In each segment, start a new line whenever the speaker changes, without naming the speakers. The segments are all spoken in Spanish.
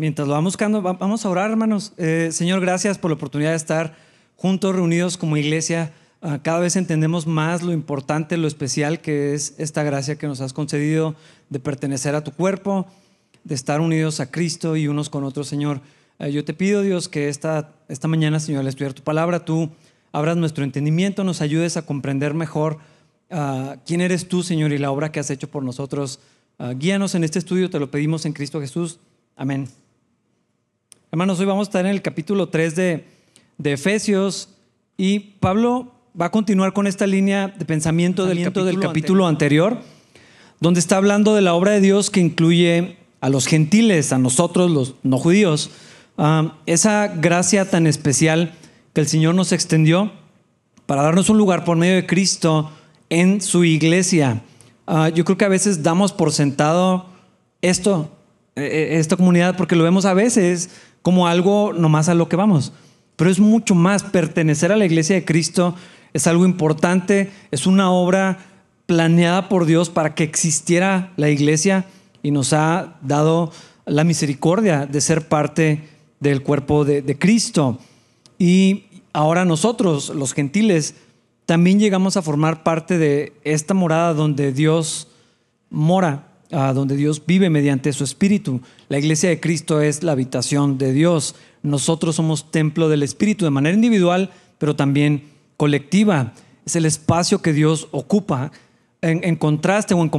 Mientras lo vamos buscando, vamos a orar, hermanos. Eh, Señor, gracias por la oportunidad de estar juntos, reunidos como iglesia. Ah, cada vez entendemos más lo importante, lo especial que es esta gracia que nos has concedido de pertenecer a tu cuerpo, de estar unidos a Cristo y unos con otros, Señor. Eh, yo te pido, Dios, que esta, esta mañana, Señor, al estudiar tu palabra, tú abras nuestro entendimiento, nos ayudes a comprender mejor ah, quién eres tú, Señor, y la obra que has hecho por nosotros. Ah, guíanos en este estudio, te lo pedimos en Cristo Jesús. Amén. Hermanos, hoy vamos a estar en el capítulo 3 de, de Efesios y Pablo va a continuar con esta línea de pensamiento del capítulo, del capítulo anterior, donde está hablando de la obra de Dios que incluye a los gentiles, a nosotros, los no judíos, ah, esa gracia tan especial que el Señor nos extendió para darnos un lugar por medio de Cristo en su iglesia. Ah, yo creo que a veces damos por sentado esto, eh, eh, esta comunidad, porque lo vemos a veces como algo nomás a lo que vamos. Pero es mucho más. Pertenecer a la iglesia de Cristo es algo importante, es una obra planeada por Dios para que existiera la iglesia y nos ha dado la misericordia de ser parte del cuerpo de, de Cristo. Y ahora nosotros, los gentiles, también llegamos a formar parte de esta morada donde Dios mora donde Dios vive mediante su Espíritu. La iglesia de Cristo es la habitación de Dios. Nosotros somos templo del Espíritu de manera individual, pero también colectiva. Es el espacio que Dios ocupa en, contraste o en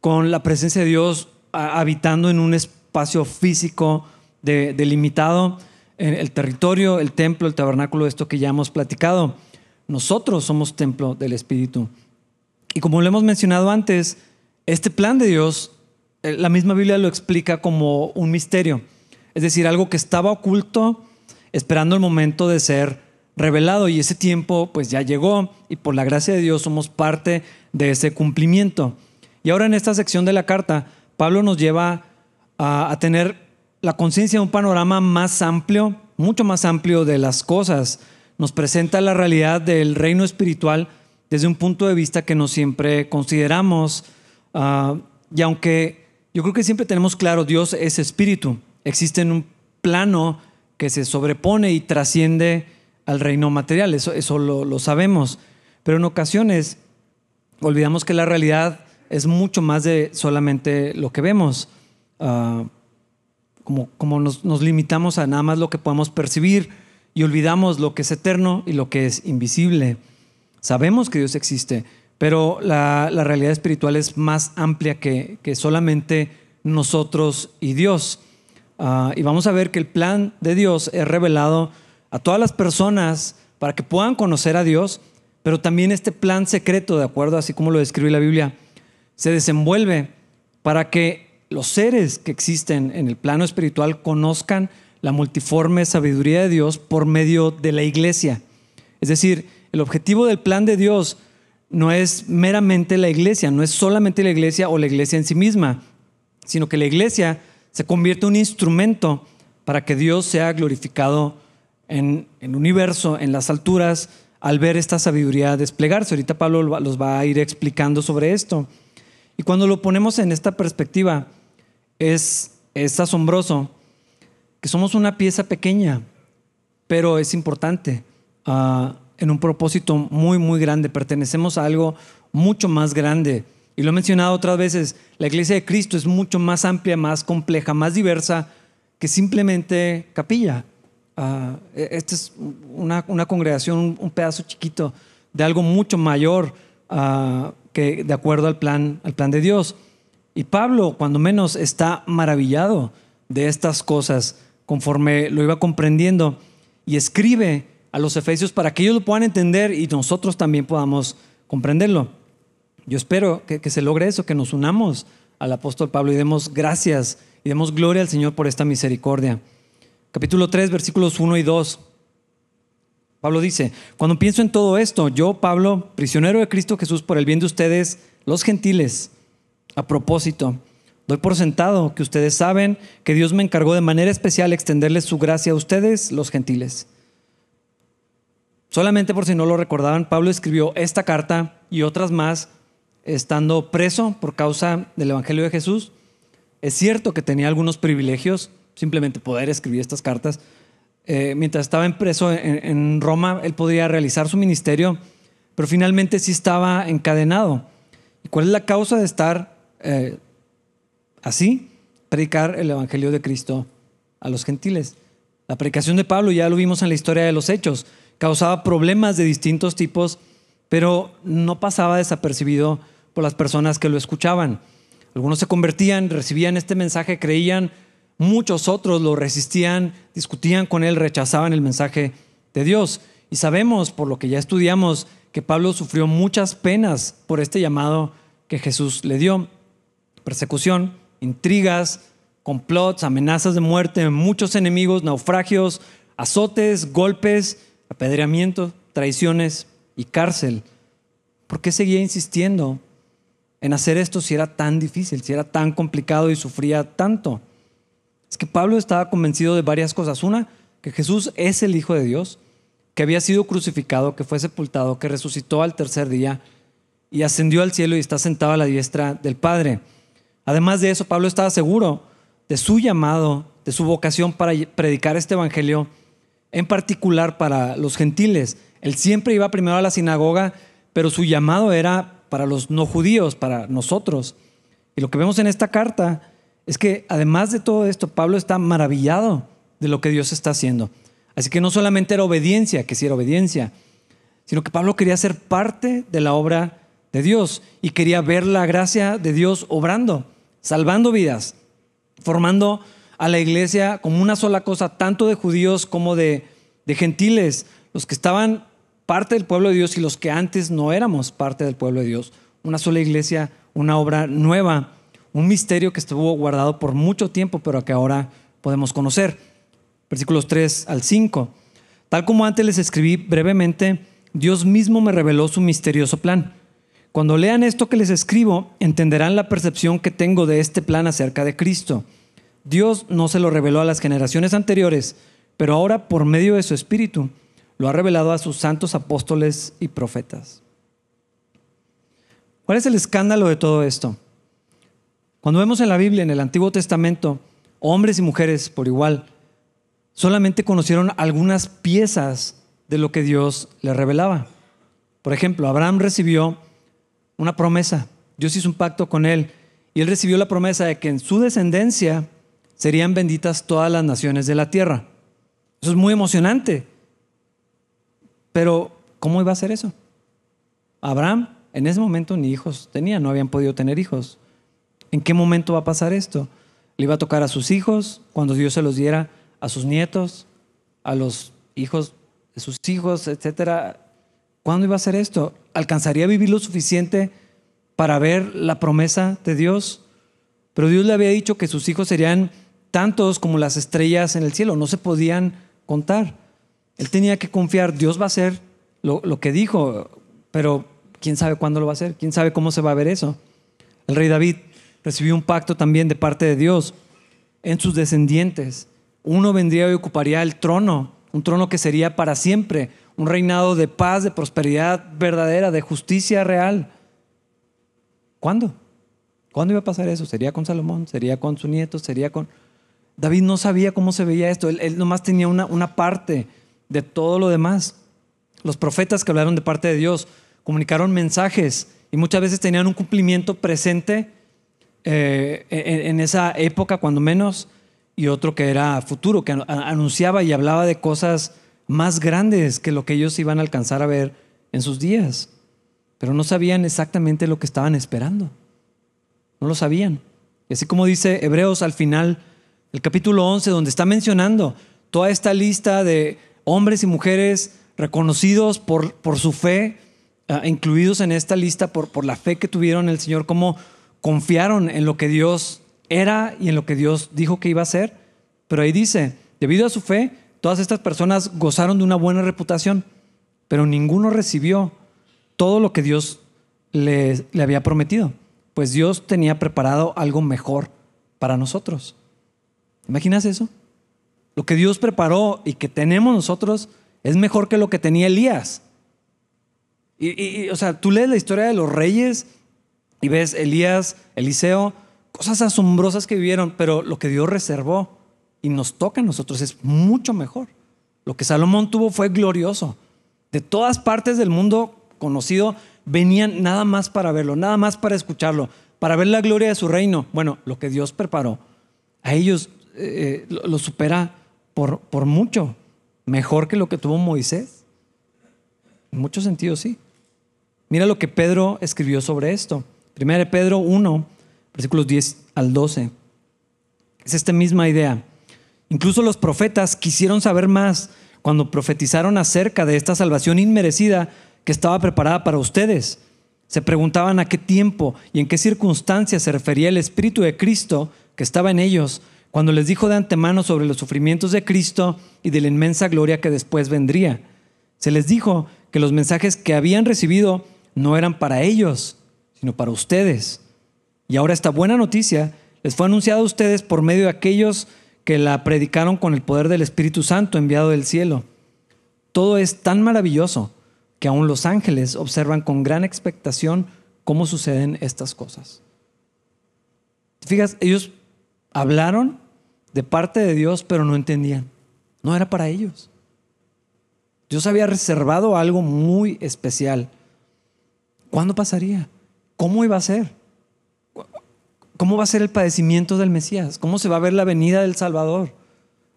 con la presencia de Dios habitando en un espacio físico delimitado, en el territorio, el templo, el tabernáculo, esto que ya hemos platicado. Nosotros somos templo del Espíritu. Y como lo hemos mencionado antes, este plan de Dios, eh, la misma Biblia lo explica como un misterio, es decir, algo que estaba oculto esperando el momento de ser revelado y ese tiempo pues ya llegó y por la gracia de Dios somos parte de ese cumplimiento. Y ahora en esta sección de la carta, Pablo nos lleva a, a tener la conciencia de un panorama más amplio, mucho más amplio de las cosas. Nos presenta la realidad del reino espiritual desde un punto de vista que no siempre consideramos Ah, y aunque yo creo que siempre tenemos claro, Dios es espíritu, existe en un plano que se sobrepone y trasciende al reino material, eso, eso lo, sabemos, pero en ocasiones olvidamos que la realidad es mucho más de solamente lo que vemos, ah, como, como nos, nos limitamos a nada más lo que podemos percibir y olvidamos lo que es eterno y lo que es invisible. Sabemos que Dios existe, pero la, realidad espiritual es más amplia que, solamente nosotros y Dios. Ah, y vamos a ver que el plan de Dios es revelado a todas las personas para que puedan conocer a Dios, pero también este plan secreto, de acuerdo, así como lo describe la Biblia, se desenvuelve para que los seres que existen en el plano espiritual conozcan la multiforme sabiduría de Dios por medio de la iglesia. Es decir, el objetivo del plan de Dios no es meramente la iglesia, no es solamente la iglesia o la iglesia en sí misma, sino que la iglesia se convierte en un instrumento para que Dios sea glorificado en, el universo, en las alturas, al ver esta sabiduría desplegarse. Ahorita Pablo los va a ir explicando sobre esto. Y cuando lo ponemos en esta perspectiva, es, asombroso que somos una pieza pequeña, pero es importante. Uh, en un propósito muy, muy grande. Pertenecemos a algo mucho más grande. Y lo he mencionado otras veces, la iglesia de Cristo es mucho más amplia, más compleja, más diversa que simplemente capilla. Uh, esta es una, congregación, un, pedazo chiquito de algo mucho mayor ah, que de acuerdo al plan, al plan de Dios. Y Pablo, cuando menos, está maravillado de estas cosas conforme lo iba comprendiendo y escribe a los efesios para que ellos lo puedan entender y nosotros también podamos comprenderlo. Yo espero que, se logre eso, que nos unamos al apóstol Pablo y demos gracias y demos gloria al Señor por esta misericordia. Capítulo 3, versículos 1 y 2. Pablo dice, cuando pienso en todo esto, yo, Pablo, prisionero de Cristo Jesús por el bien de ustedes, los gentiles, a propósito, doy por sentado que ustedes saben que Dios me encargó de manera especial extenderles su gracia a ustedes, los gentiles Solamente por si no lo recordaban, Pablo escribió esta carta y otras más estando preso por causa del Evangelio de Jesús. Es cierto que tenía algunos privilegios, simplemente poder escribir estas cartas. Eh, mientras estaba impreso en, en, Roma, él podría realizar su ministerio, pero finalmente sí estaba encadenado. ¿Y cuál es la causa de estar eh, así? Predicar el Evangelio de Cristo a los gentiles. La predicación de Pablo, ya lo vimos en la historia de los hechos, causaba problemas de distintos tipos, pero no pasaba desapercibido por las personas que lo escuchaban. Algunos se convertían, recibían este mensaje, creían, muchos otros lo resistían, discutían con él, rechazaban el mensaje de Dios. Y sabemos, por lo que ya estudiamos, que Pablo sufrió muchas penas por este llamado que Jesús le dio. Persecución, intrigas, complots, amenazas de muerte, muchos enemigos, naufragios, azotes, golpes, apedreamiento, traiciones y cárcel. ¿Por qué seguía insistiendo en hacer esto si era tan difícil, si era tan complicado y sufría tanto? Es que Pablo estaba convencido de varias cosas. Una, que Jesús es el Hijo de Dios, que había sido crucificado, que fue sepultado, que resucitó al tercer día y ascendió al cielo y está sentado a la diestra del Padre. Además de eso, Pablo estaba seguro de su llamado, de su vocación para predicar este Evangelio, en particular para los gentiles. Él siempre iba primero a la sinagoga, pero su llamado era para los no judíos, para nosotros. Y lo que vemos en esta carta es que además de todo esto, Pablo está maravillado de lo que Dios está haciendo. Así que no solamente era obediencia, que sí era obediencia, sino que Pablo quería ser parte de la obra de Dios y quería ver la gracia de Dios obrando, salvando vidas, formando a la iglesia como una sola cosa, tanto de judíos como de, gentiles, los que estaban parte del pueblo de Dios y los que antes no éramos parte del pueblo de Dios. Una sola iglesia, una obra nueva un misterio que estuvo guardado por mucho tiempo, pero que ahora podemos conocer. Versículos 3 al 5. Tal como antes les escribí brevemente, Dios mismo me reveló su misterioso plan. Cuando lean esto que les escribo, entenderán la percepción que tengo de este plan acerca de Cristo. Dios no se lo reveló a las generaciones anteriores, pero ahora por medio de su Espíritu lo ha revelado a sus santos apóstoles y profetas. ¿Cuál es el escándalo de todo esto? Cuando vemos en la Biblia, en el Antiguo Testamento, hombres y mujeres por igual, solamente conocieron algunas piezas de lo que Dios les revelaba. Por ejemplo, Abraham recibió una promesa. Dios hizo un pacto con él y él recibió la promesa de que en su descendencia serían benditas todas las naciones de la tierra. Eso es muy emocionante. Pero, ¿cómo iba a ser eso? Abraham en ese momento ni hijos tenía, no habían podido tener hijos. ¿En qué momento va a pasar esto? ¿Le iba a tocar a sus hijos cuando Dios se los diera a sus nietos, a los hijos de sus hijos, etcétera? ¿Cuándo iba a ser esto? ¿Alcanzaría a vivir lo suficiente para ver la promesa de Dios? Pero Dios le había dicho que sus hijos serían tantos como las estrellas en el cielo, no se podían contar. Él tenía que confiar, Dios va a hacer lo, lo que dijo, pero quién sabe cuándo lo va a hacer, quién sabe cómo se va a ver eso. El rey David recibió un pacto también de parte de Dios en sus descendientes. Uno vendría y ocuparía el trono, un trono que sería para siempre, un reinado de paz, de prosperidad verdadera, de justicia real. ¿Cuándo? ¿Cuándo iba a pasar eso? ¿Sería con Salomón? ¿Sería con su nieto? ¿Sería con...? David no sabía cómo se veía esto, él, nomás tenía una, una parte de todo lo demás. Los profetas que hablaron de parte de Dios comunicaron mensajes y muchas veces tenían un cumplimiento presente eh, en, esa época, cuando menos, y otro que era futuro, que anunciaba y hablaba de cosas más grandes que lo que ellos iban a alcanzar a ver en sus días. Pero no sabían exactamente lo que estaban esperando. No lo sabían. Y así como dice Hebreos al final, el capítulo 11, donde está mencionando toda esta lista de hombres y mujeres reconocidos por, su fe, ah, incluidos en esta lista por, la fe que tuvieron el Señor, como confiaron en lo que Dios era y en lo que Dios dijo que iba a hacer. Pero ahí dice, debido a su fe, todas estas personas gozaron de una buena reputación, pero ninguno recibió todo lo que Dios le, le había prometido, pues Dios tenía preparado algo mejor para nosotros. ¿Imaginas eso? Lo que Dios preparó y que tenemos nosotros es mejor que lo que tenía Elías. Y, y, o sea, tú lees la historia de los reyes y ves Elías, Eliseo, cosas asombrosas que vivieron, pero lo que Dios reservó y nos toca a nosotros es mucho mejor. Lo que Salomón tuvo fue glorioso. De todas partes del mundo conocido venían nada más para verlo, nada más para escucharlo, para ver la gloria de su reino. Bueno, lo que Dios preparó, a ellos eh, lo, supera por, por mucho, mejor que lo que tuvo Moisés. En muchos sentidos, sí. Mira lo que Pedro escribió sobre esto. Primero Pedro 1, versículos 10 al 12. Es esta misma idea. Incluso los profetas quisieron saber más cuando profetizaron acerca de esta salvación inmerecida que estaba preparada para ustedes. Se preguntaban a qué tiempo y en qué circunstancias se refería el Espíritu de Cristo que estaba en ellos, cuando les dijo de antemano sobre los sufrimientos de Cristo y de la inmensa gloria que después vendría. Se les dijo que los mensajes que habían recibido no eran para ellos, sino para ustedes. Y ahora esta buena noticia les fue anunciada a ustedes por medio de aquellos que la predicaron con el poder del Espíritu Santo enviado del cielo. Todo es tan maravilloso que aún los ángeles observan con gran expectación cómo suceden estas cosas. Fijas, ellos hablaron de parte de Dios, pero no entendían. No era para ellos. Dios había reservado algo muy especial. ¿Cuándo pasaría? ¿Cómo iba a ser? ¿Cómo va a ser el padecimiento del Mesías? ¿Cómo se va a ver la venida del Salvador?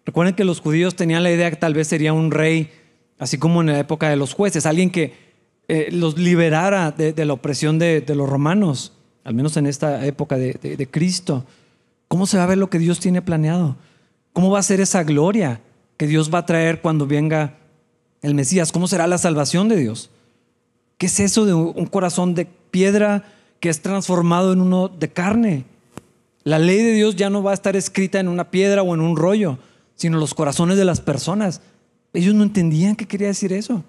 Recuerden que los judíos tenían la idea que tal vez sería un rey, así como en la época de los jueces, alguien que eh, los liberara de, la opresión de, los romanos, al menos en esta época de, de Cristo. ¿Cómo se va a ver lo que Dios tiene planeado? ¿Cómo va a ser esa gloria que Dios va a traer cuando venga el Mesías? ¿Cómo será la salvación de Dios? ¿Qué es eso de un corazón de piedra que es transformado en uno de carne? La ley de Dios ya no va a estar escrita en una piedra o en un rollo, sino los corazones de las personas. Ellos no entendían qué quería decir eso.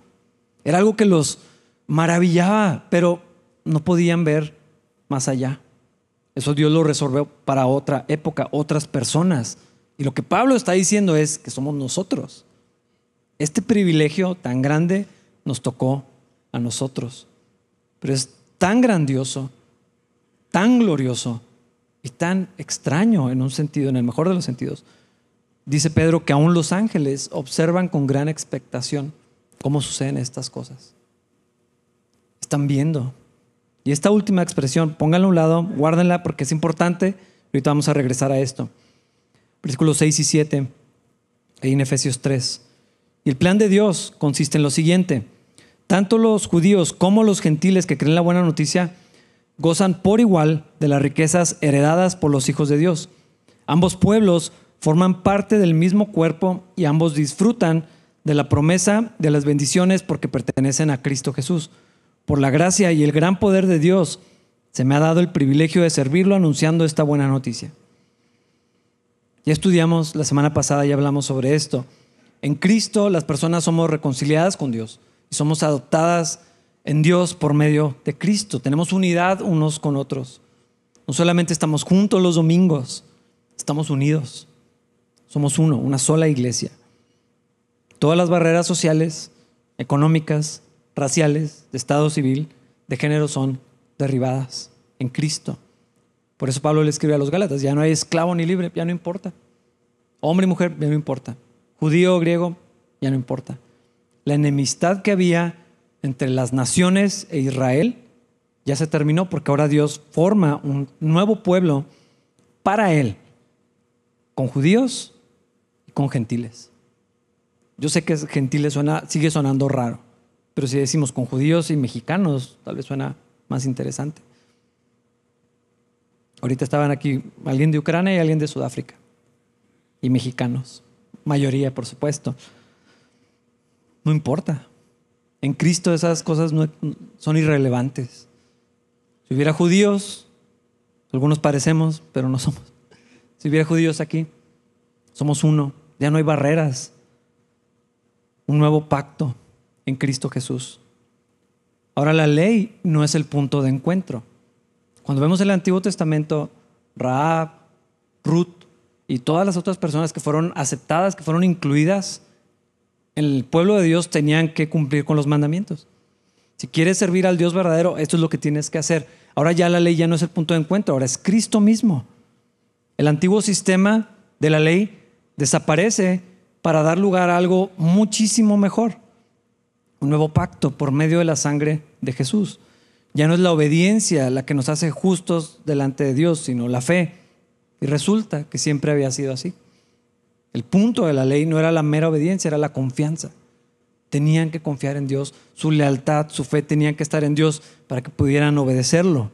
Era algo que los maravillaba, pero no podían ver más allá. Eso Dios lo resolvió para otra época, otras personas. Y lo que Pablo está diciendo es que somos nosotros. Este privilegio tan grande nos tocó a nosotros. Pero es tan grandioso, tan glorioso, y tan extraño en un sentido, en el mejor de los sentidos. Dice Pedro que aún los ángeles observan con gran expectación cómo suceden estas cosas. Están viendo. Y esta última expresión, pónganla a un lado, guárdenla porque es importante. Ahorita vamos a regresar a esto. Versículos 6 y 7, ahí en Efesios 3. Y el plan de Dios consiste en lo siguiente. Tanto los judíos como los gentiles que creen la buena noticia gozan por igual de las riquezas heredadas por los hijos de Dios. Ambos pueblos forman parte del mismo cuerpo y ambos disfrutan de la promesa de las bendiciones porque pertenecen a Cristo Jesús. Por la gracia y el gran poder de Dios, se me ha dado el privilegio de servirlo anunciando esta buena noticia. Ya estudiamos la semana pasada y hablamos sobre esto. En Cristo las personas somos reconciliadas con Dios y somos adoptadas en Dios por medio de Cristo. Tenemos unidad unos con otros. No solamente estamos juntos los domingos, estamos unidos. Somos uno, una sola iglesia. Todas las barreras sociales, económicas, raciales, de estado civil, de género son derribadas en Cristo. Por eso Pablo le escribe a los Gálatas, ya no hay esclavo ni libre, ya no importa. Hombre y mujer, ya no importa. Judío o griego, ya no importa. La enemistad que había entre las naciones e Israel ya se terminó porque ahora Dios forma un nuevo pueblo para Él, con judíos y con gentiles. Yo sé que gentiles suena, sigue sonando raro, pero si decimos con judíos y mexicanos, tal vez suena más interesante. Ahorita estaban aquí alguien de Ucrania y alguien de Sudáfrica, y mexicanos, mayoría por supuesto. No importa, en Cristo esas cosas no, son irrelevantes. Si hubiera judíos, algunos parecemos, pero no somos. Si hubiera judíos aquí, somos uno. Ya no hay barreras. Un nuevo pacto en Cristo Jesús. Ahora la ley no es el punto de encuentro. Cuando vemos el Antiguo Testamento, Raab, Ruth y todas las otras personas que fueron aceptadas, que fueron incluidas el pueblo de Dios tenían que cumplir con los mandamientos. Si quieres servir al Dios verdadero, esto es lo que tienes que hacer. Ahora ya la ley ya no es el punto de encuentro, ahora es Cristo mismo. El antiguo sistema de la ley desaparece para dar lugar a algo muchísimo mejor, un nuevo pacto por medio de la sangre de Jesús. Ya no es la obediencia la que nos hace justos delante de Dios, sino la fe. Y resulta que siempre había sido así. El punto de la ley no era la mera obediencia, era la confianza. Tenían que confiar en Dios, su lealtad, su fe tenían que estar en Dios para que pudieran obedecerlo.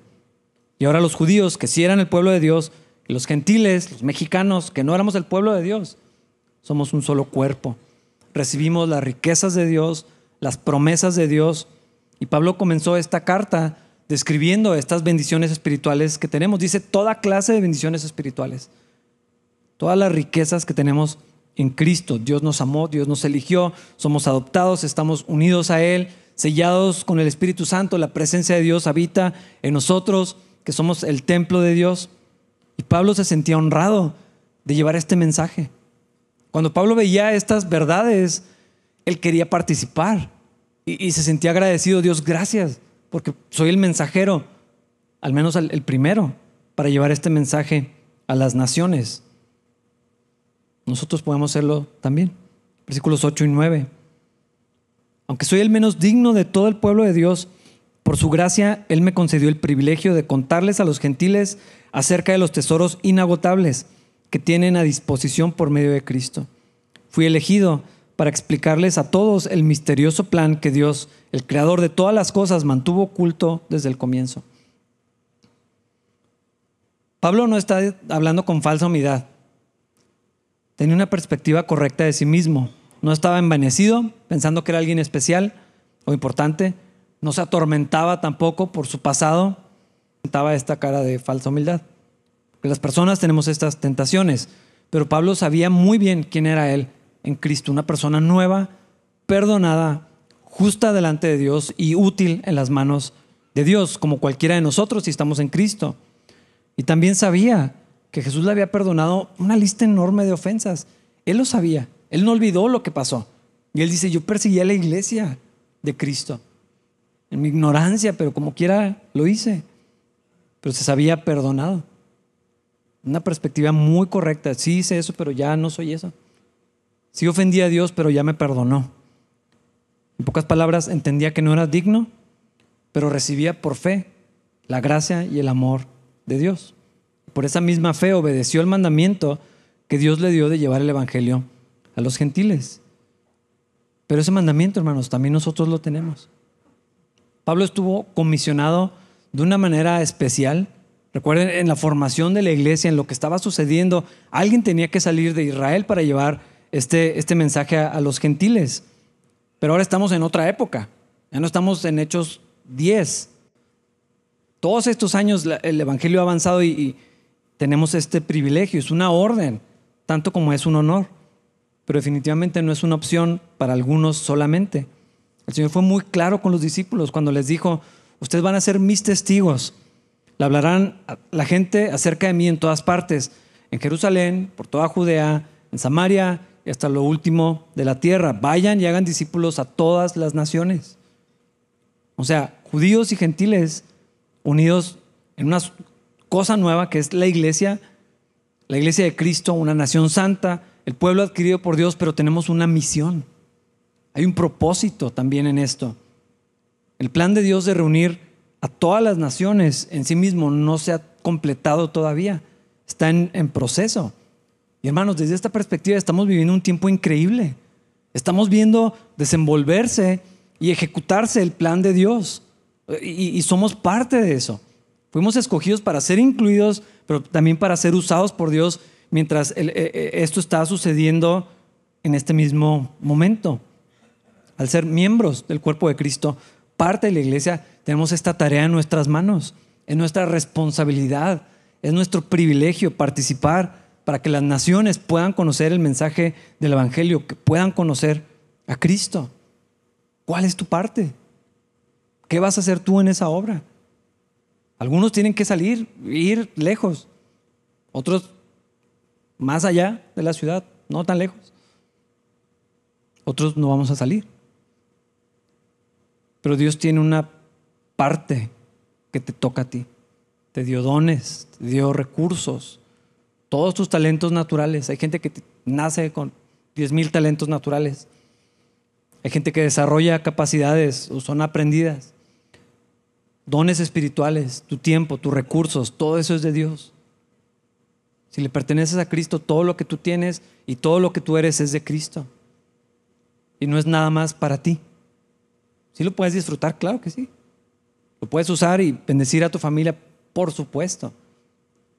Y ahora los judíos, que sí eran el pueblo de Dios, y los gentiles, los mexicanos, que no éramos el pueblo de Dios, somos un solo cuerpo. Recibimos las riquezas de Dios, las promesas de Dios. Y Pablo comenzó esta carta describiendo estas bendiciones espirituales que tenemos. Dice toda clase de bendiciones espirituales. Todas las riquezas que tenemos en Cristo. Dios nos amó, Dios nos eligió, somos adoptados, estamos unidos a Él, sellados con el Espíritu Santo. La presencia de Dios habita en nosotros, que somos el templo de Dios. Y Pablo se sentía honrado de llevar este mensaje. Cuando Pablo veía estas verdades, él quería participar y, se sentía agradecido. Dios, gracias, porque soy el mensajero, al menos el, el primero, para llevar este mensaje a las naciones. Nosotros podemos hacerlo también. Versículos 8 y 9. Aunque soy el menos digno de todo el pueblo de Dios, por su gracia Él me concedió el privilegio de contarles a los gentiles acerca de los tesoros inagotables que tienen a disposición por medio de Cristo. Fui elegido para explicarles a todos el misterioso plan que Dios, el creador de todas las cosas, mantuvo oculto desde el comienzo. Pablo no está hablando con falsa humildad. Tenía una perspectiva correcta de sí mismo. No estaba envanecido pensando que era alguien especial o importante. No se atormentaba tampoco por su pasado. Presentaba esta cara de falsa humildad. Porque las personas tenemos estas tentaciones, pero Pablo sabía muy bien quién era él en Cristo, una persona nueva, perdonada, justa delante de Dios y útil en las manos de Dios, como cualquiera de nosotros si estamos en Cristo. Y también sabía que Jesús le había perdonado una lista enorme de ofensas. Él lo sabía, él no olvidó lo que pasó. Y él dice, yo perseguí a la iglesia de Cristo, en mi ignorancia, pero como quiera lo hice. Pero se sabía perdonado. Una perspectiva muy correcta. Sí hice eso, pero ya no soy eso. Sí ofendí a Dios, pero ya me perdonó. En pocas palabras, entendía que no era digno, pero recibía por fe la gracia y el amor de Dios. Por esa misma fe obedeció el mandamiento que Dios le dio de llevar el Evangelio a los gentiles. Pero ese mandamiento, hermanos, también nosotros lo tenemos. Pablo estuvo comisionado de una manera especial Recuerden, en la formación de la iglesia, en lo que estaba sucediendo, alguien tenía que salir de Israel para llevar este, este mensaje a, los gentiles. Pero ahora estamos en otra época. Ya no estamos en Hechos 10. Todos estos años el Evangelio ha avanzado y, y tenemos este privilegio. Es una orden, tanto como es un honor. Pero definitivamente no es una opción para algunos solamente. El Señor fue muy claro con los discípulos cuando les dijo, ustedes van a ser mis testigos le hablarán la gente acerca de mí en todas partes, en Jerusalén, por toda Judea, en Samaria y hasta lo último de la tierra. Vayan y hagan discípulos a todas las naciones. O sea, judíos y gentiles unidos en una cosa nueva que es la iglesia, la iglesia de Cristo, una nación santa, el pueblo adquirido por Dios, pero tenemos una misión. Hay un propósito también en esto. El plan de Dios de reunir a todas las naciones en sí mismo no se ha completado todavía, está en, proceso. Y hermanos, desde esta perspectiva estamos viviendo un tiempo increíble. Estamos viendo desenvolverse y ejecutarse el plan de Dios. Y, somos parte de eso. Fuimos escogidos para ser incluidos, pero también para ser usados por Dios mientras e, e, esto está sucediendo en este mismo momento. Al ser miembros del cuerpo de Cristo, parte de la iglesia, tenemos esta tarea en nuestras manos, es nuestra responsabilidad, es nuestro privilegio participar para que las naciones puedan conocer el mensaje del Evangelio, que puedan conocer a Cristo. ¿Cuál es tu parte? ¿Qué vas a hacer tú en esa obra? Algunos tienen que salir, ir lejos, otros más allá de la ciudad, no tan lejos. Otros no vamos a salir. Pero Dios tiene una parte que te toca a ti. Te dio dones, te dio recursos, todos tus talentos naturales. Hay gente que nace con 10.000 talentos naturales. Hay gente que desarrolla capacidades o son aprendidas. Dones espirituales, tu tiempo, tus recursos, todo eso es de Dios. Si le perteneces a Cristo, todo lo que tú tienes y todo lo que tú eres es de Cristo. Y no es nada más para ti. Si lo puedes disfrutar, claro que sí. Lo puedes usar y bendecir a tu familia, por supuesto.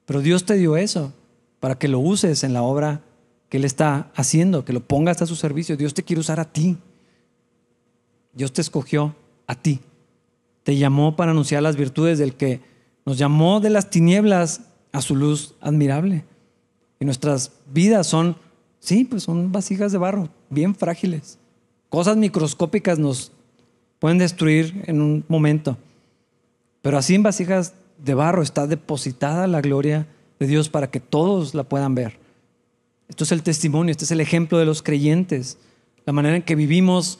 Pero Dios te dio eso para que lo uses en la obra que Él está haciendo, que lo pongas a su servicio. Dios te quiere usar a ti. Dios te escogió a ti. Te llamó para anunciar las virtudes del que nos llamó de las tinieblas a su luz admirable. Y nuestras vidas son, sí, pues son vasijas de barro, bien frágiles. Cosas microscópicas nos pueden destruir en un momento. Pero así en vasijas de barro está depositada la gloria de Dios para que todos la puedan ver. Esto es el testimonio, este es el ejemplo de los creyentes. La manera en que vivimos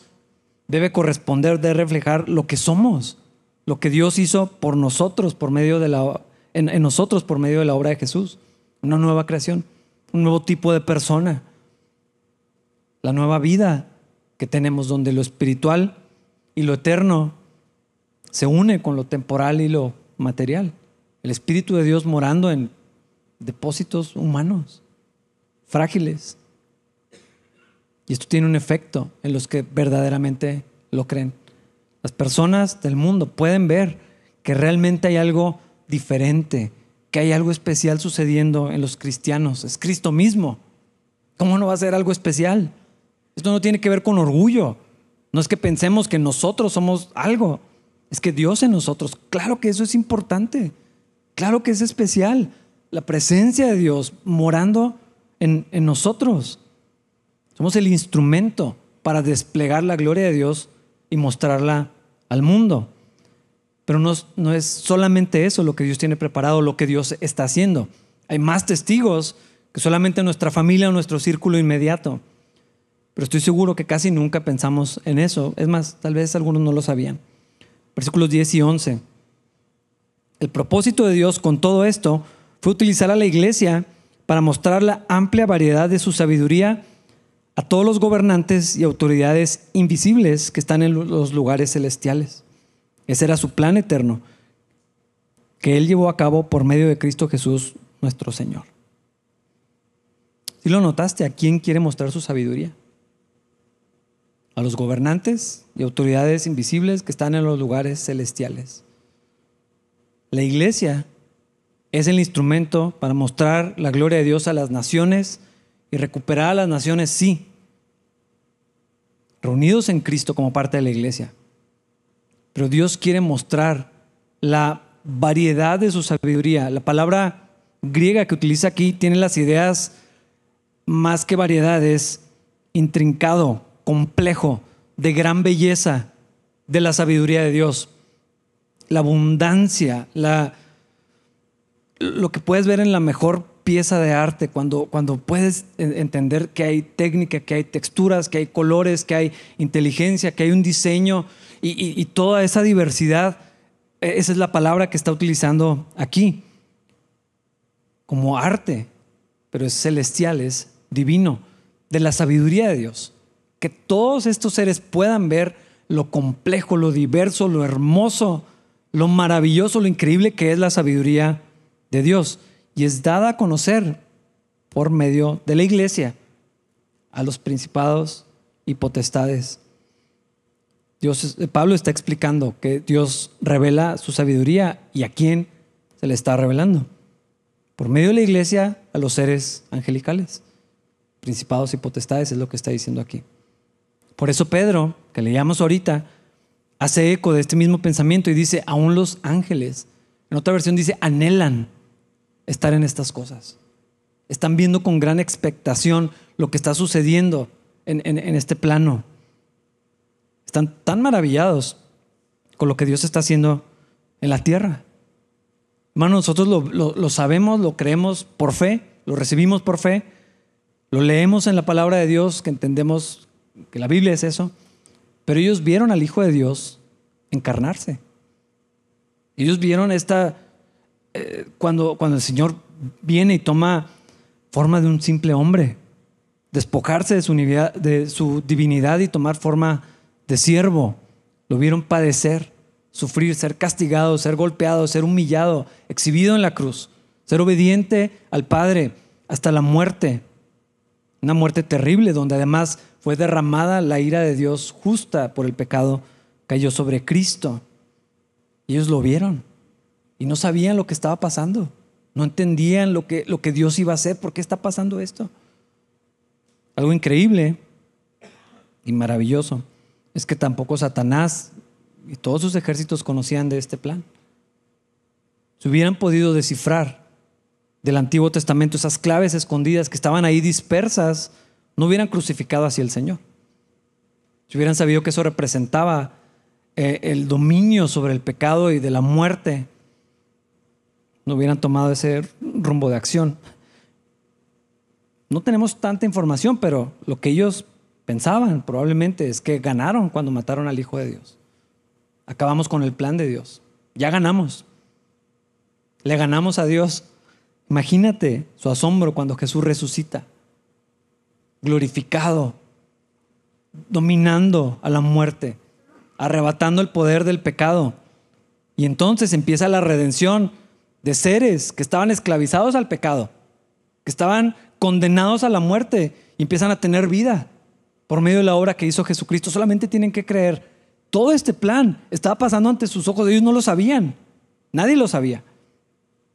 debe corresponder, debe reflejar lo que somos, lo que Dios hizo por nosotros, por medio de la, en, nosotros por medio de la obra de Jesús. Una nueva creación, un nuevo tipo de persona, la nueva vida que tenemos donde lo espiritual y lo eterno se une con lo temporal y lo material. El Espíritu de Dios morando en depósitos humanos, frágiles. Y esto tiene un efecto en los que verdaderamente lo creen. Las personas del mundo pueden ver que realmente hay algo diferente, que hay algo especial sucediendo en los cristianos. Es Cristo mismo. ¿Cómo no va a ser algo especial? Esto no tiene que ver con orgullo. No es que pensemos que nosotros somos algo. Es que Dios en nosotros. Claro que eso es importante. Claro que es especial. La presencia de Dios morando en, en nosotros. Somos el instrumento para desplegar la gloria de Dios y mostrarla al mundo. Pero no, es solamente eso lo que Dios tiene preparado, lo que Dios está haciendo. Hay más testigos que solamente nuestra familia o nuestro círculo inmediato. Pero estoy seguro que casi nunca pensamos en eso. Es más, tal vez algunos no lo sabían. Versículos 10 y 11. El propósito de Dios con todo esto fue utilizar a la iglesia para mostrar la amplia variedad de su sabiduría a todos los gobernantes y autoridades invisibles que están en los lugares celestiales. Ese era su plan eterno que Él llevó a cabo por medio de Cristo Jesús nuestro Señor. Si lo notaste, ¿a quién quiere mostrar su sabiduría? A los gobernantes y autoridades invisibles que están en los lugares celestiales. La iglesia es el instrumento para mostrar la gloria de Dios a las naciones y recuperar a las naciones, sí, reunidos en Cristo como parte de la iglesia, pero Dios quiere mostrar la variedad de su sabiduría. La palabra griega que utiliza aquí tiene las ideas más que variedades, intrincado, complejo, de gran belleza de la sabiduría de Dios. La abundancia, la, lo que puedes ver en la mejor pieza de arte, cuando, cuando puedes entender que hay técnica, que hay texturas, que hay colores, que hay inteligencia, que hay un diseño y, toda esa diversidad, e, esa es la palabra que está utilizando aquí, como arte, pero es celestial, es divino, de la sabiduría de Dios. Que todos estos seres puedan ver lo complejo, lo diverso, lo hermoso, lo maravilloso, lo increíble que es la sabiduría de Dios. Y es dada a conocer por medio de la iglesia a los principados y potestades Dios, Pablo está explicando que Dios revela su sabiduría y a quién se le está revelando. Por medio de la iglesia a los seres angelicales, principados y potestades, es lo que está diciendo aquí. Por eso Pedro, que leíamos ahorita, hace eco de este mismo pensamiento y dice, aún los ángeles, en otra versión dice, anhelan estar en estas cosas. Están viendo con gran expectación lo que está sucediendo en, en este plano. Están tan maravillados con lo que Dios está haciendo en la tierra. Hermano, nosotros lo, sabemos, lo creemos por fe, lo recibimos por fe, lo leemos en la palabra de Dios, que entendemos que la Biblia es eso, pero ellos vieron al Hijo de Dios encarnarse. Ellos vieron esta, cuando, cuando el Señor viene y toma forma de un simple hombre, despojarse de su, de su divinidad y tomar forma de siervo. Lo vieron padecer, sufrir, ser castigado, ser golpeado, ser humillado, exhibido en la cruz, ser obediente al Padre hasta la muerte. Una muerte terrible donde además fue derramada la ira de Dios justa por el pecado, cayó sobre Cristo. Ellos lo vieron y no sabían lo que estaba pasando. No entendían lo que, lo que Dios iba a hacer. ¿Por qué está pasando esto? Algo increíble y maravilloso es que tampoco Satanás y todos sus ejércitos conocían de este plan. Si hubieran podido descifrar del Antiguo Testamento esas claves escondidas que estaban ahí dispersas, no hubieran crucificado hacia el Señor. Si hubieran sabido que eso representaba eh, el dominio sobre el pecado y de la muerte, no hubieran tomado ese rumbo de acción. No tenemos tanta información, pero lo que ellos pensaban probablemente es que ganaron cuando mataron al Hijo de Dios. Acabamos con el plan de Dios. Ya ganamos. Le ganamos a Dios. Imagínate su asombro cuando Jesús resucita, glorificado, dominando a la muerte, arrebatando el poder del pecado. Y entonces empieza la redención de seres que estaban esclavizados al pecado, que estaban condenados a la muerte y empiezan a tener vida por medio de la obra que hizo Jesucristo. Solamente tienen que creer. Todo este plan estaba pasando ante sus ojos, ellos no lo sabían, nadie lo sabía.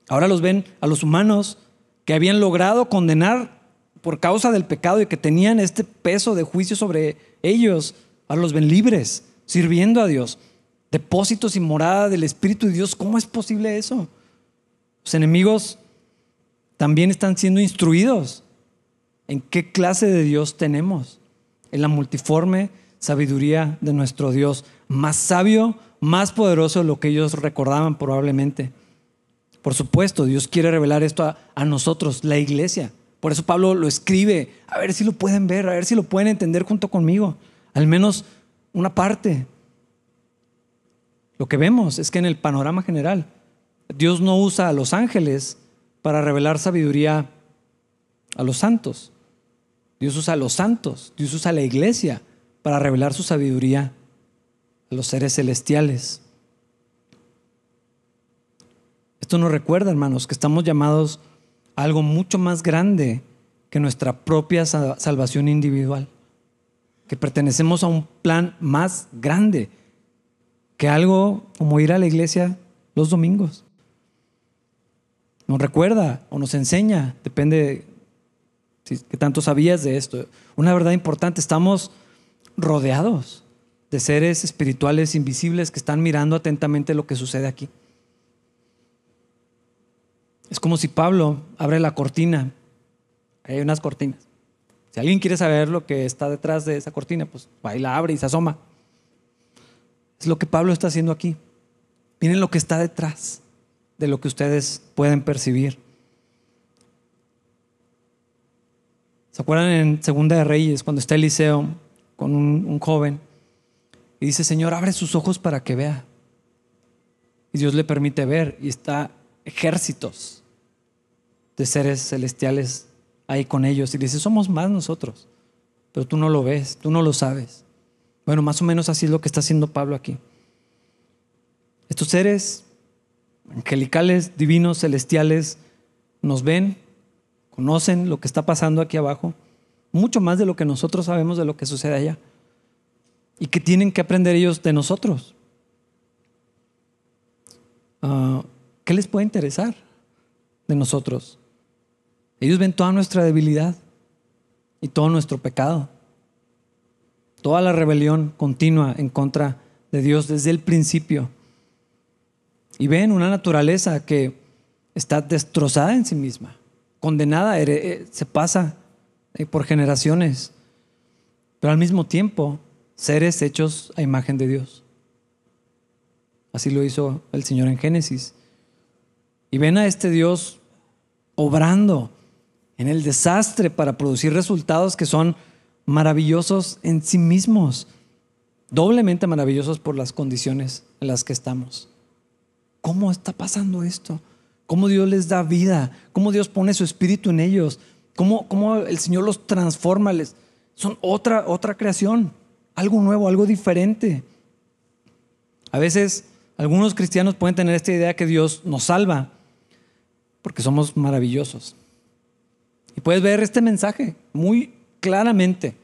Ahora los ven a los humanos que habían logrado condenar por causa del pecado y que tenían este peso de juicio sobre ellos. Ahora los ven libres, sirviendo a Dios. Depósitos y morada del Espíritu de Dios. ¿Cómo es posible eso? Los enemigos también están siendo instruidos en qué clase de Dios tenemos, en la multiforme sabiduría de nuestro Dios, más sabio, más poderoso de lo que ellos recordaban probablemente. Por supuesto, Dios quiere revelar esto a, a, nosotros, la iglesia. Por eso Pablo lo escribe, a ver si lo pueden ver, a ver si lo pueden entender junto conmigo, al menos una parte. Lo que vemos es que en el panorama general, Dios no usa a los ángeles para revelar sabiduría a los santos. Dios usa a los santos, Dios usa a la iglesia para revelar su sabiduría a los seres celestiales. Esto nos recuerda, hermanos, que estamos llamados a algo mucho más grande que nuestra propia salvación individual, que pertenecemos a un plan más grande que algo como ir a la iglesia los domingos nos recuerda o nos enseña, depende de qué tanto sabías de esto. Una verdad importante, estamos rodeados de seres espirituales invisibles que están mirando atentamente lo que sucede aquí. Es como si Pablo abre la cortina. Hay unas cortinas. Si alguien quiere saber lo que está detrás de esa cortina, pues y la abre y se asoma. Es lo que Pablo está haciendo aquí. Miren lo que está detrás de lo que ustedes pueden percibir. ¿Se acuerdan en Segunda de Reyes, cuando está Eliseo con un, joven y dice, Señor, abre sus ojos para que vea? Y Dios le permite ver y está ejércitos de seres celestiales ahí con ellos. Y dice, somos más nosotros, pero tú no lo ves, tú no lo sabes. Bueno, más o menos así es lo que está haciendo Pablo aquí. Estos seres angelicales, divinos, celestiales, nos ven, conocen lo que está pasando aquí abajo, mucho más de lo que nosotros sabemos de lo que sucede allá. Y que tienen que aprender ellos de nosotros. Ah, ¿Qué les puede interesar de nosotros? Ellos ven toda nuestra debilidad y todo nuestro pecado. Toda la rebelión continua en contra de Dios desde el principio. Y ven una naturaleza que está destrozada en sí misma, condenada, eh, se pasa eh, por generaciones, pero al mismo tiempo seres hechos a imagen de Dios. Así lo hizo el Señor en Génesis. Y ven a este Dios obrando en el desastre para producir resultados que son maravillosos en sí mismos, doblemente maravillosos por las condiciones en las que estamos. ¿Cómo está pasando esto? ¿Cómo Dios les da vida? ¿Cómo Dios pone su espíritu en ellos? cómo, cómo el Señor los transforma, son otra, otra creación, algo nuevo, algo diferente. A veces algunos cristianos pueden tener esta idea que Dios nos salva porque somos maravillosos. Y puedes ver este mensaje muy claramente.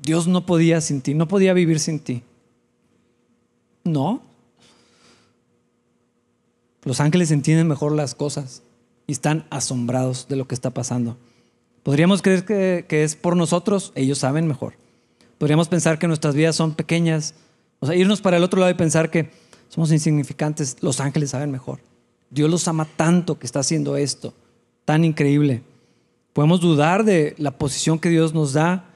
Dios no podía sin ti, no podía vivir sin ti. No. Los ángeles entienden mejor las cosas y están asombrados de lo que está pasando. Podríamos creer que, que, es por nosotros, ellos saben mejor. Podríamos pensar que nuestras vidas son pequeñas, o sea, irnos para el otro lado y pensar que somos insignificantes, los ángeles saben mejor. Dios los ama tanto que está haciendo esto, tan increíble. Podemos dudar de la posición que Dios nos da,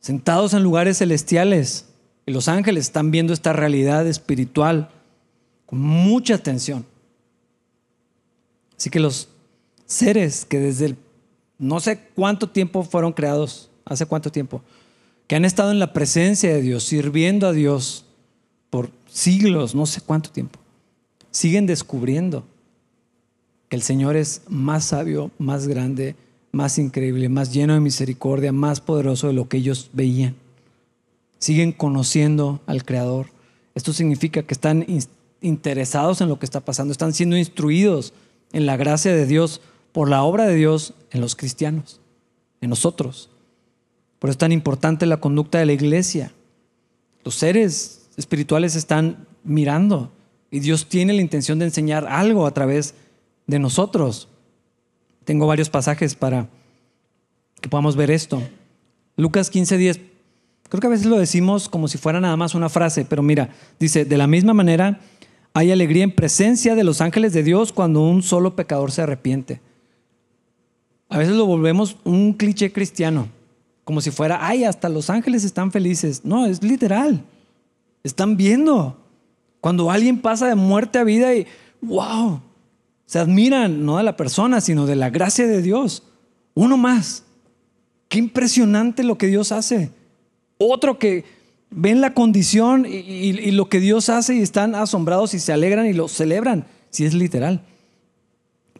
sentados en lugares celestiales, y los ángeles están viendo esta realidad espiritual con mucha atención. Así que los seres que desde no sé cuánto tiempo fueron creados, hace cuánto tiempo, que han estado en la presencia de Dios, sirviendo a Dios por siglos, no sé cuánto tiempo, siguen descubriendo que el Señor es más sabio, más grande, más increíble, más lleno de misericordia, más poderoso de lo que ellos veían. Siguen conociendo al Creador. Esto significa que están interesados en lo que está pasando, están siendo instruidos en la gracia de Dios por la obra de Dios en los cristianos, en nosotros. Por eso es tan importante la conducta de la iglesia. Los seres espirituales están mirando y Dios tiene la intención de enseñar algo a través de nosotros. Tengo varios pasajes para que podamos ver esto. Lucas 15:10. Creo que a veces lo decimos como si fuera nada más una frase, pero mira, dice, de la misma manera hay alegría en presencia de los ángeles de Dios cuando un solo pecador se arrepiente. A veces lo volvemos un cliché cristiano, como si fuera, ay, hasta los ángeles están felices. No, es literal. Están viendo. Cuando alguien pasa de muerte a vida y, wow, se admiran no de la persona, sino de la gracia de Dios. Uno más. Qué impresionante lo que Dios hace. Otro que ven la condición y, lo que Dios hace y están asombrados y se alegran y lo celebran, si es literal.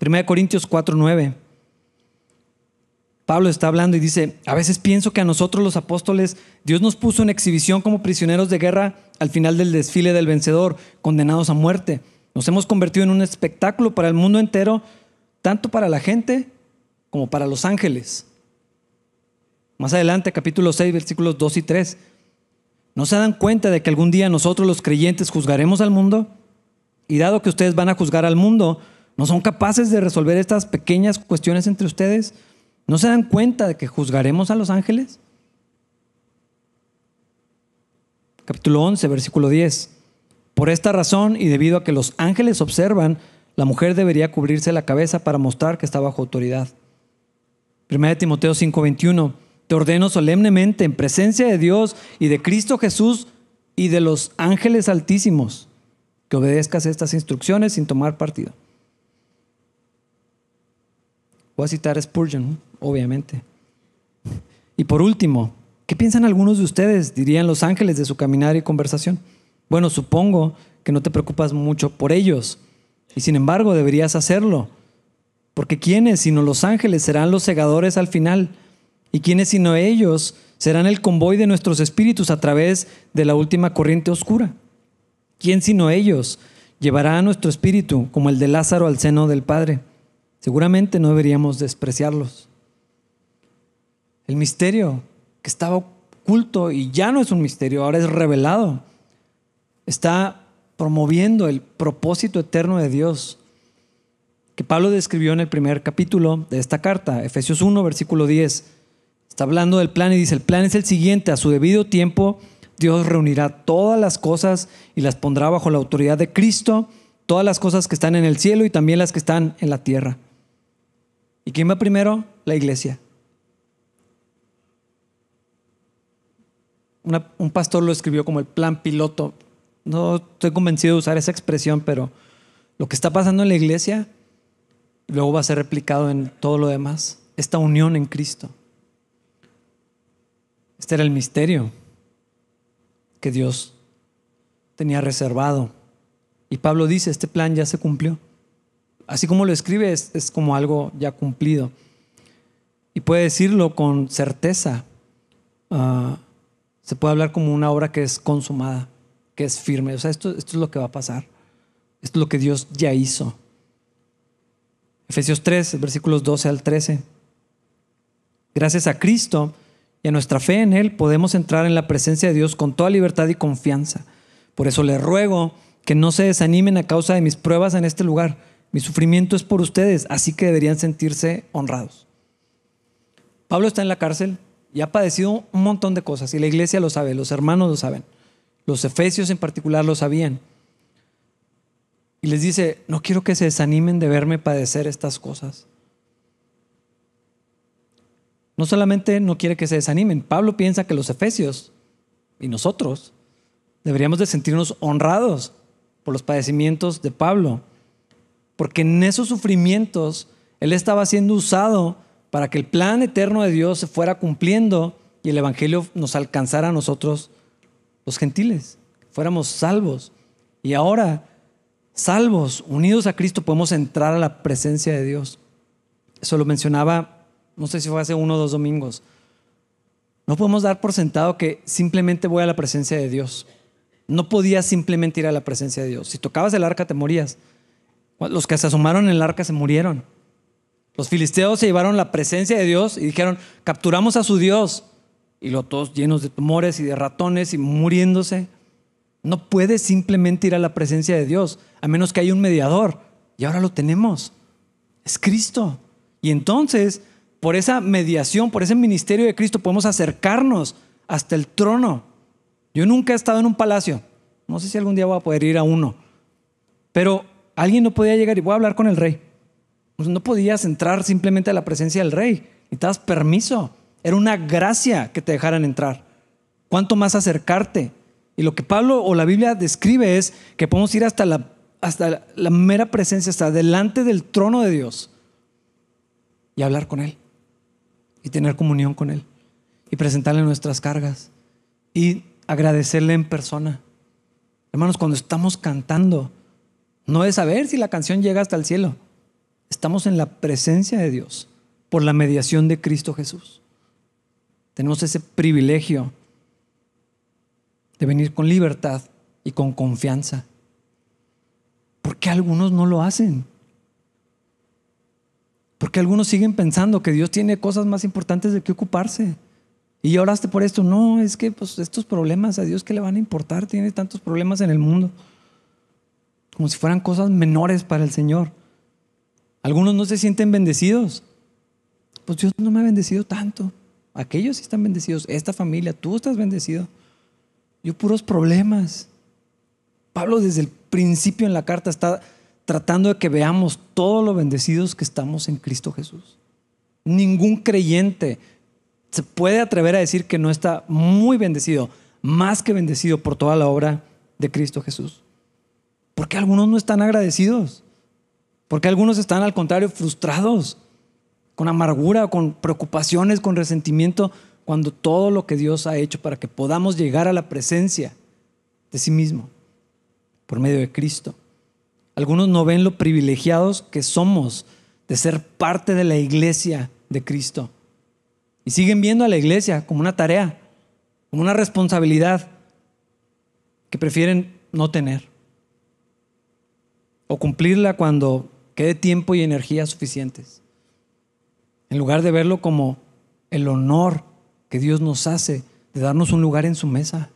1 Corintios 4, 9. Pablo está hablando y dice, a veces pienso que a nosotros los apóstoles Dios nos puso en exhibición como prisioneros de guerra al final del desfile del vencedor, condenados a muerte. Nos hemos convertido en un espectáculo para el mundo entero, tanto para la gente como para los ángeles. Más adelante, capítulo 6, versículos 2 y 3. ¿No se dan cuenta de que algún día nosotros los creyentes juzgaremos al mundo? Y dado que ustedes van a juzgar al mundo, ¿no son capaces de resolver estas pequeñas cuestiones entre ustedes? ¿No se dan cuenta de que juzgaremos a los ángeles? Capítulo 11, versículo 10. Por esta razón y debido a que los ángeles observan, la mujer debería cubrirse la cabeza para mostrar que está bajo autoridad. 1 Timoteo 5:21. Te ordeno solemnemente en presencia de Dios y de Cristo Jesús y de los ángeles altísimos que obedezcas estas instrucciones sin tomar partido. Voy a citar a Spurgeon, obviamente. Y por último, ¿qué piensan algunos de ustedes? Dirían los ángeles de su caminar y conversación. Bueno, supongo que no te preocupas mucho por ellos. Y sin embargo, deberías hacerlo. Porque ¿quiénes sino los ángeles serán los segadores al final? ¿Y quiénes sino ellos serán el convoy de nuestros espíritus a través de la última corriente oscura? ¿Quién sino ellos llevará a nuestro espíritu como el de Lázaro al seno del Padre? Seguramente no deberíamos despreciarlos. El misterio que estaba oculto y ya no es un misterio, ahora es revelado, está promoviendo el propósito eterno de Dios que Pablo describió en el primer capítulo de esta carta, Efesios 1, versículo 10. Está hablando del plan y dice, el plan es el siguiente, a su debido tiempo Dios reunirá todas las cosas y las pondrá bajo la autoridad de Cristo, todas las cosas que están en el cielo y también las que están en la tierra. ¿Y quién va primero? La iglesia. un pastor lo escribió como el plan piloto. No estoy convencido de usar esa expresión, pero lo que está pasando en la iglesia luego va a ser replicado en todo lo demás. Esta unión en Cristo. Este era el misterio que Dios tenía reservado. Y Pablo dice, este plan ya se cumplió así como lo escribe, es, como algo ya cumplido. y puede decirlo con certeza. Ah, se puede hablar como una obra que es consumada, que es firme. O sea, esto, esto es lo que va a pasar. Esto es lo que Dios ya hizo. Efesios 3, versículos 12 al 13. Gracias a Cristo y a nuestra fe en Él podemos entrar en la presencia de Dios con toda libertad y confianza. Por eso le ruego que no se desanimen a causa de mis pruebas en este lugar. Mi sufrimiento es por ustedes, así que deberían sentirse honrados. Pablo está en la cárcel y ha padecido un montón de cosas y la iglesia lo sabe, los hermanos lo saben, los efesios en particular lo sabían. Y les dice, no quiero que se desanimen de verme padecer estas cosas. No solamente no quiere que se desanimen, Pablo piensa que los efesios y nosotros deberíamos de sentirnos honrados por los padecimientos de Pablo, porque en esos sufrimientos él estaba siendo usado para que el plan eterno de Dios se fuera cumpliendo y el Evangelio nos alcanzara a nosotros, los gentiles, fuéramos salvos. Y ahora, salvos, unidos a Cristo, podemos entrar a la presencia de Dios. Eso lo mencionaba, no sé si fue hace uno o dos domingos. No podemos dar por sentado que simplemente voy a la presencia de Dios. No podías simplemente ir a la presencia de Dios. Si tocabas el arca te morías. Los que se asomaron en el arca se murieron. Los filisteos se llevaron la presencia de Dios y dijeron, capturamos a su Dios. Y los todos llenos de tumores y de ratones y muriéndose. No puedes simplemente ir a la presencia de Dios, a menos que haya un mediador. Y ahora lo tenemos. Es Cristo. Y entonces, por esa mediación, por ese ministerio de Cristo, podemos acercarnos hasta el trono. Yo nunca he estado en un palacio. No sé si algún día voy a poder ir a uno. Pero alguien no podía llegar y voy a hablar con el rey. No podías entrar simplemente a la presencia del rey. Necesitabas permiso. Era una gracia que te dejaran entrar. ¿Cuánto más acercarte? Y lo que Pablo o la Biblia describe es que podemos ir hasta la, hasta la mera presencia, hasta delante del trono de Dios y hablar con Él y tener comunión con Él y presentarle nuestras cargas y agradecerle en persona. Hermanos, cuando estamos cantando, no es saber si la canción llega hasta el cielo. Estamos en la presencia de Dios por la mediación de Cristo Jesús. Tenemos ese privilegio de venir con libertad y con confianza. ¿Por qué algunos no lo hacen? Porque algunos siguen pensando que Dios tiene cosas más importantes de qué ocuparse. Y oraste por esto. No, es que pues, estos problemas a Dios que le van a importar. Tiene tantos problemas en el mundo. Como si fueran cosas menores para el Señor. Algunos no se sienten bendecidos. Pues Dios no me ha bendecido tanto. Aquellos sí están bendecidos. Esta familia, tú estás bendecido. Yo puros problemas. Pablo desde el principio en la carta está tratando de que veamos todo lo bendecidos que estamos en Cristo Jesús. Ningún creyente se puede atrever a decir que no está muy bendecido, más que bendecido por toda la obra de Cristo Jesús. Porque algunos no están agradecidos. Porque algunos están al contrario frustrados, con amargura, con preocupaciones, con resentimiento, cuando todo lo que Dios ha hecho para que podamos llegar a la presencia de sí mismo por medio de Cristo. Algunos no ven lo privilegiados que somos de ser parte de la iglesia de Cristo. Y siguen viendo a la iglesia como una tarea, como una responsabilidad que prefieren no tener. O cumplirla cuando quede tiempo y energía suficientes. En lugar de verlo como el honor que Dios nos hace de darnos un lugar en su mesa.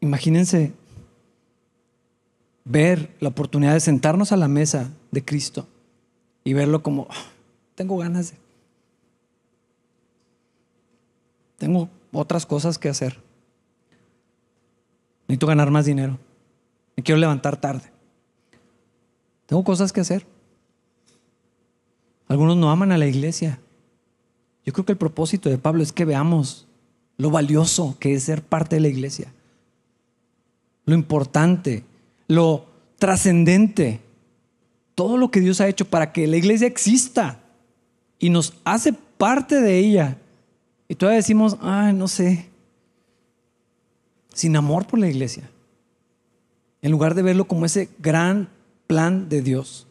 Imagínense ver la oportunidad de sentarnos a la mesa de Cristo y verlo como, ah, tengo ganas de... Tengo otras cosas que hacer. Necesito ganar más dinero me quiero levantar tarde. Tengo cosas que hacer. Algunos no aman a la iglesia. Yo creo que el propósito de Pablo es que veamos lo valioso que es ser parte de la iglesia. Lo importante, lo trascendente. Todo lo que Dios ha hecho para que la iglesia exista y nos hace parte de ella. Y todavía decimos, ay, no sé, sin amor por la iglesia en lugar de verlo como ese gran plan de Dios.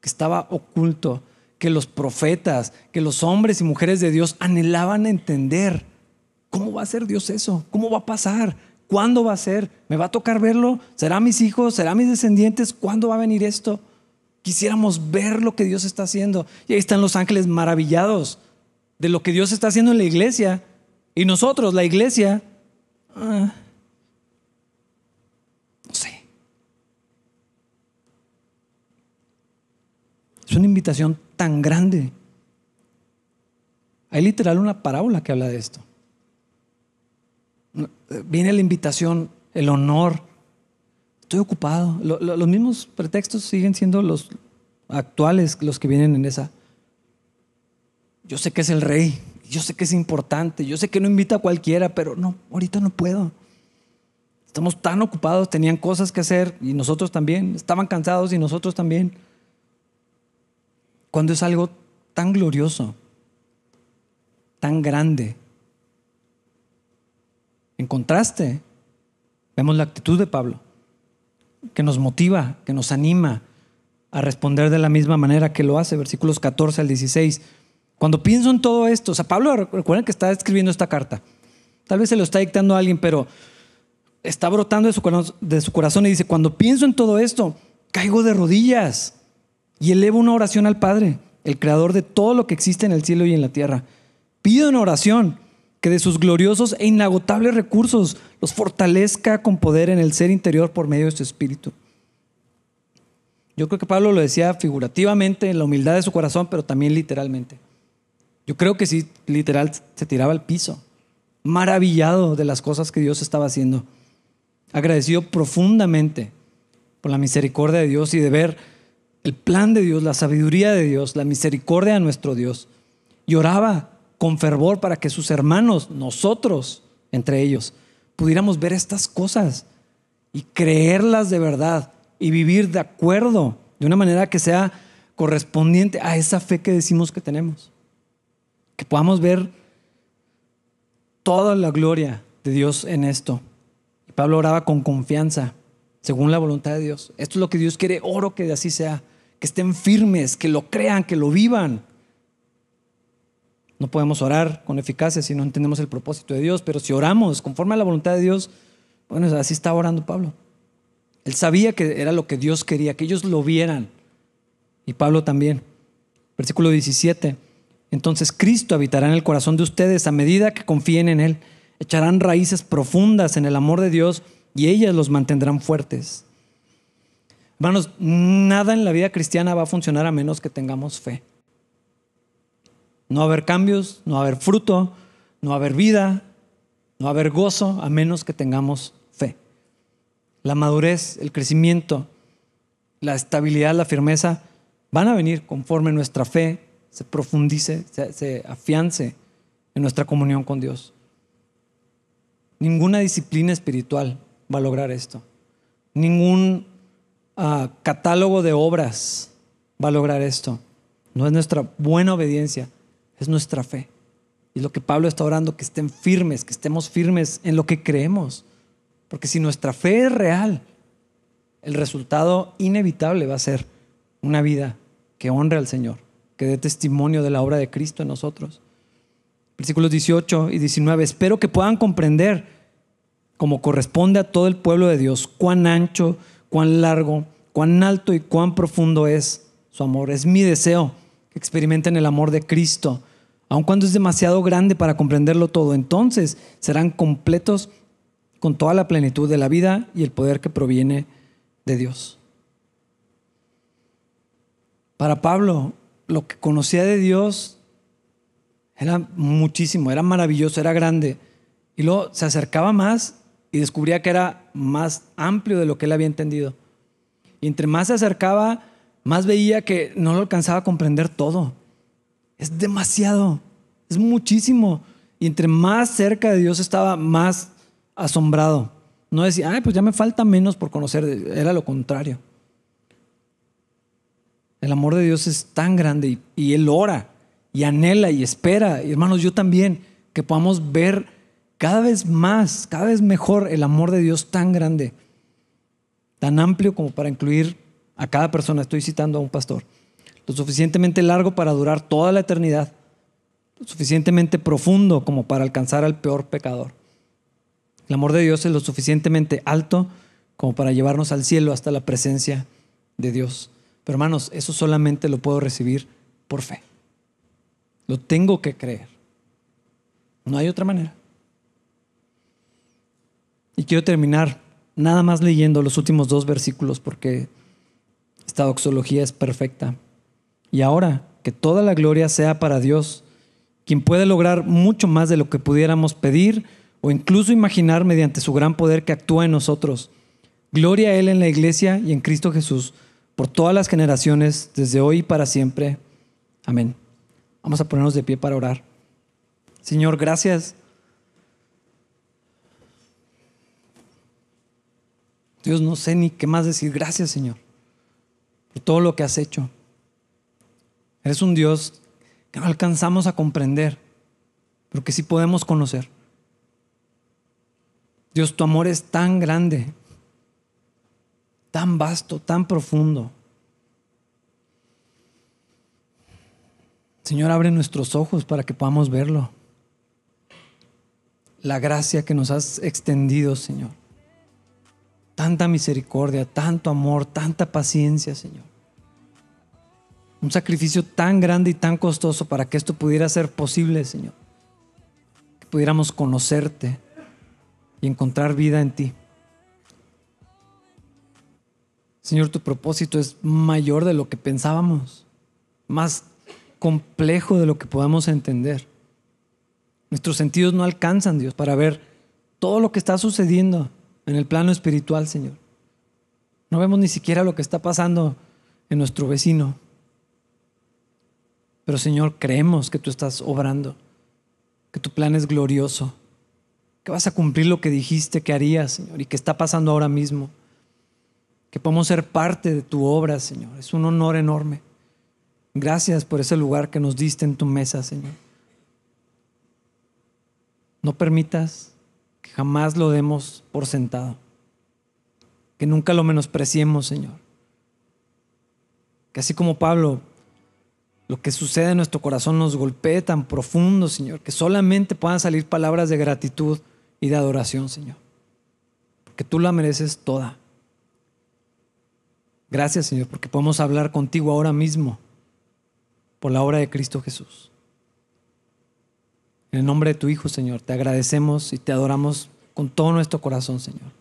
que estaba oculto, que los profetas, que los hombres y mujeres de Dios anhelaban entender. ¿Cómo va a ser Dios eso? ¿Cómo va a pasar? ¿Cuándo va a ser? ¿Me va a tocar verlo? ¿Será mis hijos? ¿Será mis descendientes? ¿Cuándo va a venir esto? Quisiéramos ver lo que Dios está haciendo. Y ahí están los ángeles maravillados de lo que Dios está haciendo en la iglesia. Y nosotros, la iglesia, ah, no sé. Es una invitación tan grande. Hay literal una parábola que habla de esto. Viene la invitación, el honor. Estoy ocupado. los mismos pretextos siguen siendo los actuales, los que vienen en esa. Yo sé que es el rey, yo sé que es importante, yo sé que no invita a cualquiera, pero no, ahorita no puedo. Estamos tan ocupados, tenían cosas que hacer y nosotros también, estaban cansados y nosotros también. Cuando es algo tan glorioso, tan grande. En contraste, vemos la actitud de Pablo, que nos motiva, que nos anima a responder de la misma manera que lo hace, versículos 14 al 16. Cuando pienso en todo esto, o sea, Pablo, recuerden que está escribiendo esta carta. Tal vez se lo está dictando a alguien, pero está brotando de su, de su corazón y dice, cuando pienso en todo esto, caigo de rodillas y elevo una oración al Padre, el creador de todo lo que existe en el cielo y en la tierra. Pido en oración que de sus gloriosos e inagotables recursos los fortalezca con poder en el ser interior por medio de su espíritu. Yo creo que Pablo lo decía figurativamente en la humildad de su corazón, pero también literalmente. Yo creo que sí, literal, se tiraba al piso, maravillado de las cosas que Dios estaba haciendo, agradecido profundamente por la misericordia de Dios y de ver el plan de Dios, la sabiduría de Dios, la misericordia de nuestro Dios. Y oraba con fervor para que sus hermanos, nosotros, entre ellos, pudiéramos ver estas cosas y creerlas de verdad y vivir de acuerdo, de una manera que sea correspondiente a esa fe que decimos que tenemos. Que podamos ver toda la gloria de Dios en esto. Y Pablo oraba con confianza, según la voluntad de Dios. Esto es lo que Dios quiere, oro que así sea que estén firmes, que lo crean, que lo vivan. No podemos orar con eficacia si no entendemos el propósito de Dios, pero si oramos conforme a la voluntad de Dios, bueno, así estaba orando Pablo. Él sabía que era lo que Dios quería, que ellos lo vieran. Y Pablo también. Versículo 17. Entonces Cristo habitará en el corazón de ustedes a medida que confíen en Él. Echarán raíces profundas en el amor de Dios y ellas los mantendrán fuertes. Hermanos, nada en la vida cristiana va a funcionar a menos que tengamos fe. No va a haber cambios, no va a haber fruto, no va a haber vida, no va a haber gozo a menos que tengamos fe. La madurez, el crecimiento, la estabilidad, la firmeza van a venir conforme nuestra fe se profundice, se, afiance en nuestra comunión con Dios. Ninguna disciplina espiritual va a lograr esto. Ningún catálogo de obras va a lograr esto. No es nuestra buena obediencia, es nuestra fe. Y lo que Pablo está orando, que estén firmes, que estemos firmes en lo que creemos. Porque si nuestra fe es real, el resultado inevitable va a ser una vida que honre al Señor, que dé testimonio de la obra de Cristo en nosotros. Versículos 18 y 19. Espero que puedan comprender, como corresponde a todo el pueblo de Dios, cuán ancho, cuán largo, cuán alto y cuán profundo es su amor. Es mi deseo que experimenten el amor de Cristo, aun cuando es demasiado grande para comprenderlo todo. Entonces serán completos con toda la plenitud de la vida y el poder que proviene de Dios. Para Pablo, lo que conocía de Dios era muchísimo, era maravilloso, era grande. Y luego se acercaba más y descubría que era más amplio de lo que él había entendido. Y entre más se acercaba, más veía que no lo alcanzaba a comprender todo. Es demasiado, es muchísimo. Y entre más cerca de Dios estaba, más asombrado. No decía, ay, pues ya me falta menos por conocer. Era lo contrario. El amor de Dios es tan grande y, y Él ora y anhela y espera. Y hermanos, yo también, que podamos ver cada vez más, cada vez mejor el amor de Dios tan grande, tan amplio como para incluir a cada persona. Estoy citando a un pastor. Lo suficientemente largo para durar toda la eternidad, lo suficientemente profundo como para alcanzar al peor pecador. El amor de Dios es lo suficientemente alto como para llevarnos al cielo hasta la presencia de Dios. Pero hermanos, eso solamente lo puedo recibir por fe. Lo tengo que creer. No hay otra manera. Y quiero terminar nada más leyendo los últimos dos versículos porque esta doxología es perfecta. Y ahora, que toda la gloria sea para Dios, quien puede lograr mucho más de lo que pudiéramos pedir o incluso imaginar mediante su gran poder que actúa en nosotros. Gloria a Él en la iglesia y en Cristo Jesús por todas las generaciones, desde hoy y para siempre. Amén. Vamos a ponernos de pie para orar. Señor, gracias. Dios, no sé ni qué más decir. Gracias, Señor, por todo lo que has hecho. Eres un Dios que no alcanzamos a comprender, pero que sí podemos conocer. Dios, tu amor es tan grande, tan vasto, tan profundo. Señor, abre nuestros ojos para que podamos verlo. La gracia que nos has extendido, Señor. Tanta misericordia, tanto amor, tanta paciencia, Señor. Un sacrificio tan grande y tan costoso para que esto pudiera ser posible, Señor. Que pudiéramos conocerte y encontrar vida en ti. Señor, tu propósito es mayor de lo que pensábamos, más complejo de lo que podamos entender. Nuestros sentidos no alcanzan, Dios, para ver todo lo que está sucediendo en el plano espiritual, Señor. No vemos ni siquiera lo que está pasando en nuestro vecino. Pero Señor, creemos que tú estás obrando, que tu plan es glorioso, que vas a cumplir lo que dijiste que harías, Señor, y que está pasando ahora mismo. Que podemos ser parte de tu obra, Señor. Es un honor enorme. Gracias por ese lugar que nos diste en tu mesa, Señor. No permitas que jamás lo demos por sentado. Que nunca lo menospreciemos, Señor. Que así como Pablo lo que sucede en nuestro corazón nos golpee tan profundo, Señor, que solamente puedan salir palabras de gratitud y de adoración, Señor. Porque tú la mereces toda. Gracias, Señor, porque podemos hablar contigo ahora mismo por la obra de Cristo Jesús. En el nombre de tu Hijo, Señor, te agradecemos y te adoramos con todo nuestro corazón, Señor.